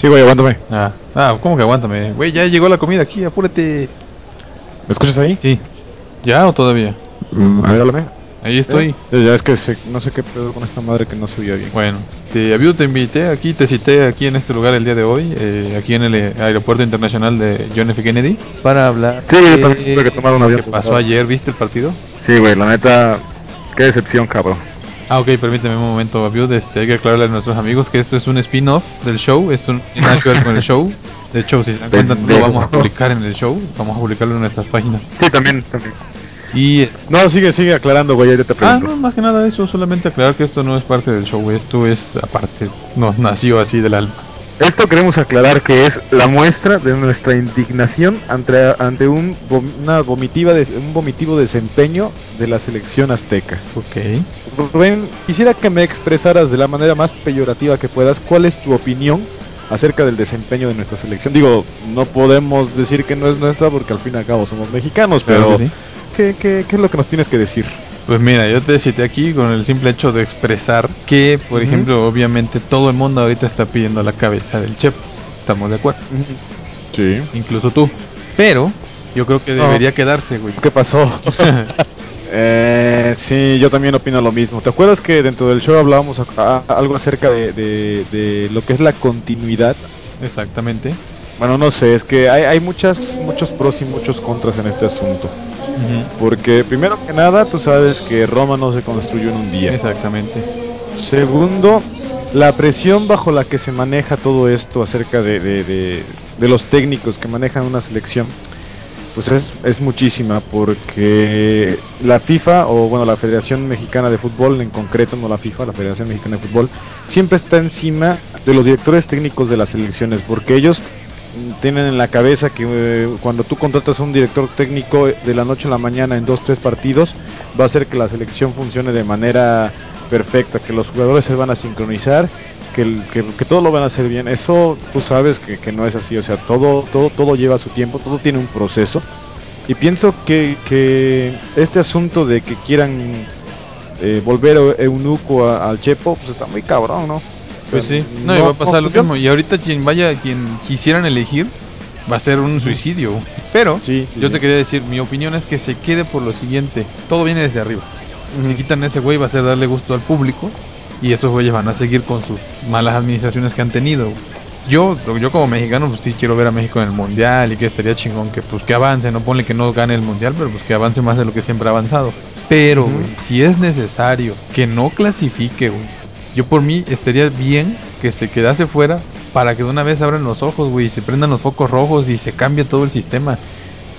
Sí, güey, aguántame. Ah, ah, ¿cómo que aguántame? Güey, ya llegó la comida aquí, apúrate. ¿Me escuchas ahí? Sí. ¿Ya o todavía? Mm, a ver, háblame. Ahí estoy. Ya, ya es que se- no sé qué pedo con esta madre que no se oía bien. Bueno, te aviso, te invité aquí, te cité aquí en este lugar el día de hoy, eh, aquí en el eh, Aeropuerto Internacional de John F. Kennedy, para hablar Sí, yo de también tuve que tomar un avión. ¿Qué pasó ayer? ¿Viste el partido? Sí, güey, la neta, qué decepción, cabrón. Ah, ok, permíteme un momento, Aviud, este, hay que aclararle a nuestros amigos que esto es un spin-off del show, esto no tiene nada que ver con el show. De hecho, si se dan cuenta, no lo vamos a publicar en el show, vamos a publicarlo en nuestras páginas. Sí, también, también. Y... No, sigue, sigue aclarando, güey, ya te Ah, pregunto. no, más que nada eso, solamente aclarar que esto no es parte del show, esto es aparte, no, nació así del alma. Esto queremos aclarar que es la muestra de nuestra indignación ante, ante un, una vomitiva de- un vomitivo desempeño de la selección azteca. Ok. Rubén, quisiera que me expresaras de la manera más peyorativa que puedas cuál es tu opinión acerca del desempeño de nuestra selección. Digo, no podemos decir que no es nuestra porque al fin y al cabo somos mexicanos, Claro pero que sí. ¿qué, qué, qué es lo que nos tienes que decir? Pues mira, yo te cité aquí con el simple hecho de expresar que, por ejemplo, obviamente todo el mundo ahorita está pidiendo la cabeza del Chepo. Estamos de acuerdo. Sí. Incluso tú. Pero yo creo que No. debería quedarse, güey. ¿Qué pasó? Eh, sí, yo también opino lo mismo. ¿Te acuerdas que dentro del show hablábamos a- a- algo acerca de, de- de lo que es la continuidad? Exactamente. Bueno, no sé, es que hay, hay muchas, muchos pros y muchos contras en este asunto. Porque primero que nada, tú sabes que Roma no se construyó en un día. Exactamente. Segundo, la presión bajo la que se maneja todo esto acerca de, de- de- de los técnicos que manejan una selección, pues es, es muchísima porque la FIFA, o bueno, la Federación Mexicana de Fútbol en concreto, no la FIFA, la Federación Mexicana de Fútbol, siempre está encima de los directores técnicos de las selecciones, porque ellos tienen en la cabeza que eh, cuando tú contratas a un director técnico eh, de la noche a la mañana en dos, tres partidos, va a hacer que la selección funcione de manera perfecta, que los jugadores se van a sincronizar, que, que, que todo lo van a hacer bien. Eso tú sabes que, que no es así, o sea, todo, todo, todo lleva su tiempo, todo tiene un proceso. Y pienso que, que este asunto de que quieran eh, volver a- eunuco a- al Chepo, pues está muy cabrón, ¿no? Pues sí. No, y va a pasar lo yo- mismo. Y ahorita quien vaya, quien quisieran elegir, va a ser un suicidio. Pero Sí, sí, yo sí. te quería decir, mi opinión es que se quede por lo siguiente. Todo viene desde arriba. Ujú. Si quitan ese güey va a ser darle gusto al público y esos güeyes van a seguir con sus malas administraciones que han tenido. Yo, yo como mexicano, pues sí quiero ver a México en el mundial y que estaría chingón que pues que avance, no ponle que no gane el mundial, pero pues que avance más de lo que siempre ha avanzado. Pero, güey, si es necesario que no clasifique, güey, yo por mí estaría bien que se quedase fuera para que de una vez abran los ojos, güey, y se prendan los focos rojos y se cambie todo el sistema.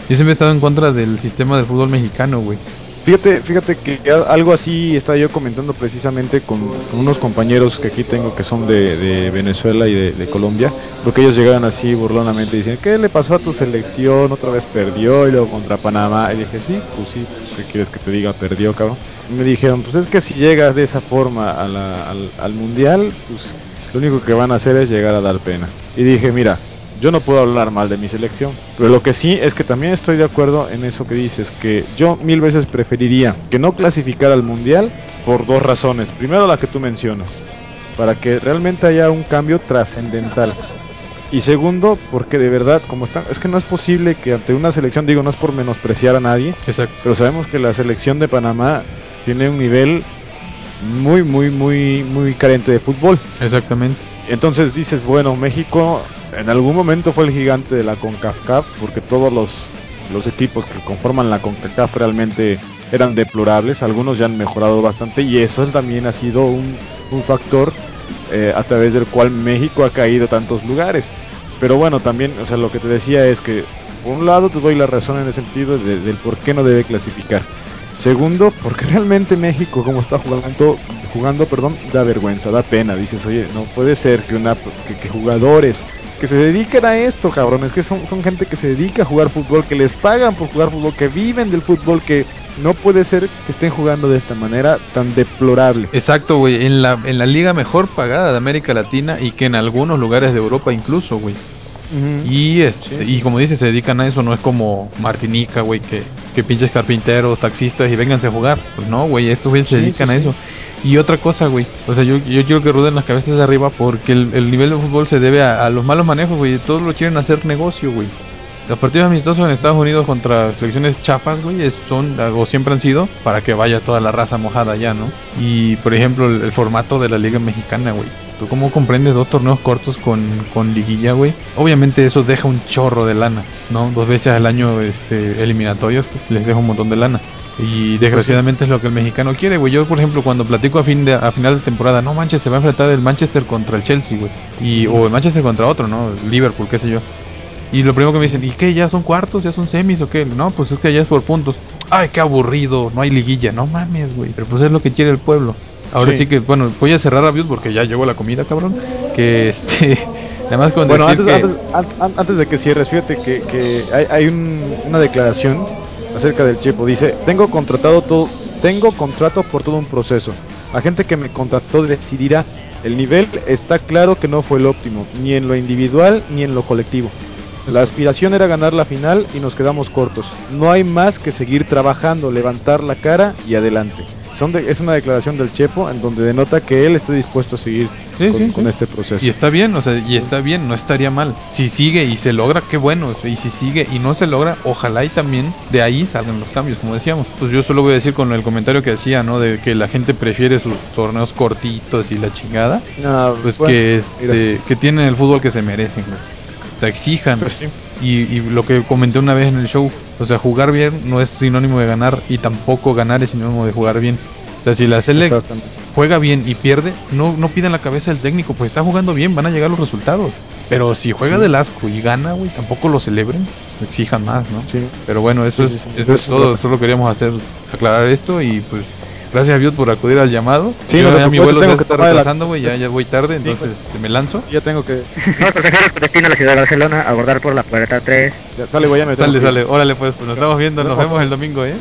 Yo siempre he estado en contra del sistema del fútbol mexicano, güey. Fíjate, fíjate que algo así estaba yo comentando precisamente con, unos compañeros que aquí tengo que son de, de Venezuela y de, de Colombia, porque ellos llegaban así burlonamente y dicen, ¿qué le pasó a tu selección? Otra vez perdió y luego contra Panamá. Y dije, sí, pues sí, ¿qué quieres que te diga? Perdió, cabrón. Y me dijeron, pues es que si llegas de esa forma a al, al Mundial, pues lo único que van a hacer es llegar a dar pena. Y dije, mira, yo no puedo hablar mal de mi selección, pero lo que sí es que también estoy de acuerdo en eso que dices, que yo mil veces preferiría que no clasificara al mundial por dos razones. Primero la que tú mencionas, para que realmente haya un cambio trascendental. Y segundo, porque de verdad, como están, es que no es posible que ante una selección, digo, no es por menospreciar a nadie, Exacto. pero sabemos que la selección de Panamá tiene un nivel muy, muy, muy, muy carente de fútbol. Exactamente. Entonces dices, bueno, México en algún momento fue el gigante de la CONCACAF porque todos los, los equipos que conforman la CONCACAF realmente eran deplorables, algunos ya han mejorado bastante y eso también ha sido un, un factor eh, a través del cual México ha caído tantos lugares. Pero bueno, también, o sea, lo que te decía es que por un lado te doy la razón en el sentido de- del por qué no debe clasificar. Segundo, porque realmente México, como está jugando, jugando, perdón, da vergüenza, da pena. Dices, oye, no puede ser que una que, jugadores que se dediquen a esto, cabrones, que son, son gente que se dedica a jugar fútbol, que les pagan por jugar fútbol, que viven del fútbol, que no puede ser que estén jugando de esta manera tan deplorable. Exacto, güey. En la, en la liga mejor pagada de América Latina y que en algunos lugares de Europa incluso, güey. Y, es, Sí. y como dice, se dedican a eso, no es como Martinica, güey, que, que pinches carpinteros, taxistas y vénganse a jugar. Pues no, güey, estos güeyes se dedican sí, a eso. Y otra cosa, güey, o sea, yo, yo quiero que ruden las cabezas de arriba porque el, el nivel de fútbol se debe a, a los malos manejos, güey. Todos lo quieren hacer negocio, güey. Los partidos amistosos en Estados Unidos contra selecciones chafas, güey, son o siempre han sido para que vaya toda la raza mojada ya, ¿no? Y por ejemplo, el, el formato de la Liga Mexicana, güey. ¿Tú cómo comprendes dos torneos cortos con, con liguilla, güey? Obviamente eso deja un chorro de lana, ¿no? Dos veces al año este, eliminatorios pues, les deja un montón de lana. Y desgraciadamente es lo que el mexicano quiere, güey. Yo, por ejemplo, cuando platico a fin de a final de temporada, no manches, se va a enfrentar el Manchester contra el Chelsea, güey. Y o el Manchester contra otro, ¿no? Liverpool, qué sé yo. Y lo primero que me dicen, ¿y qué? ¿Ya son cuartos? ¿Ya son semis o qué? No, pues es que ya es por puntos. Ay, qué aburrido, no hay liguilla. No mames, güey. Pero pues es lo que quiere el pueblo. Ahora sí, Sí. que, bueno, voy a cerrar reviews porque ya llegó la comida, cabrón. Que este. Además, con Bueno, antes, que. antes, an- an- antes de que cierres, fíjate que, que hay, hay un- una declaración acerca del Chepo. Dice, tengo contratado todo, tengo contrato por todo un proceso. La gente que me contrató decidirá. El nivel está claro que no fue el óptimo, ni en lo individual ni en lo colectivo. La aspiración era ganar la final y nos quedamos cortos. No hay más que seguir trabajando, levantar la cara y adelante. Son de- es una declaración del Chepo en donde denota que él está dispuesto a seguir Sí, con, sí, con sí. este proceso. Y está bien, o sea, y está bien, no estaría mal. Si sigue y se logra, qué bueno. Y si sigue y no se logra, ojalá y también de ahí salgan los cambios, como decíamos. Pues yo solo voy a decir con el comentario que hacía, ¿no? De que la gente prefiere sus torneos cortitos y la chingada. Pues bueno, que, este, que tienen el fútbol que se merecen, güey. Exijan. Pues sí. Y, y lo que comenté una vez en el show, o sea, jugar bien no es sinónimo de ganar y tampoco ganar es sinónimo de jugar bien. O sea, si la Selec juega bien y pierde, no, no pidan la cabeza del técnico, pues está jugando bien, van a llegar los resultados. Pero si juega Sí. del asco y gana, güey, tampoco lo celebren, exijan más, ¿no? Sí. Pero bueno, eso Sí, es, eso es todo, solo queríamos hacer, aclarar esto y pues gracias a Dios por acudir al llamado. Sí, Yo no ya mi vuelo tengo que está el- retrasando, güey, ya, ya voy tarde, Sí, entonces pues. este, me lanzo. Ya tengo que. Nuevos pasajeros con destino a la ciudad de Barcelona, abordar por la puerta 3. ya, sale, güey, ya me tengo Sale, que sale, órale pues, nos estamos viendo, nos vemos el domingo, ¿eh?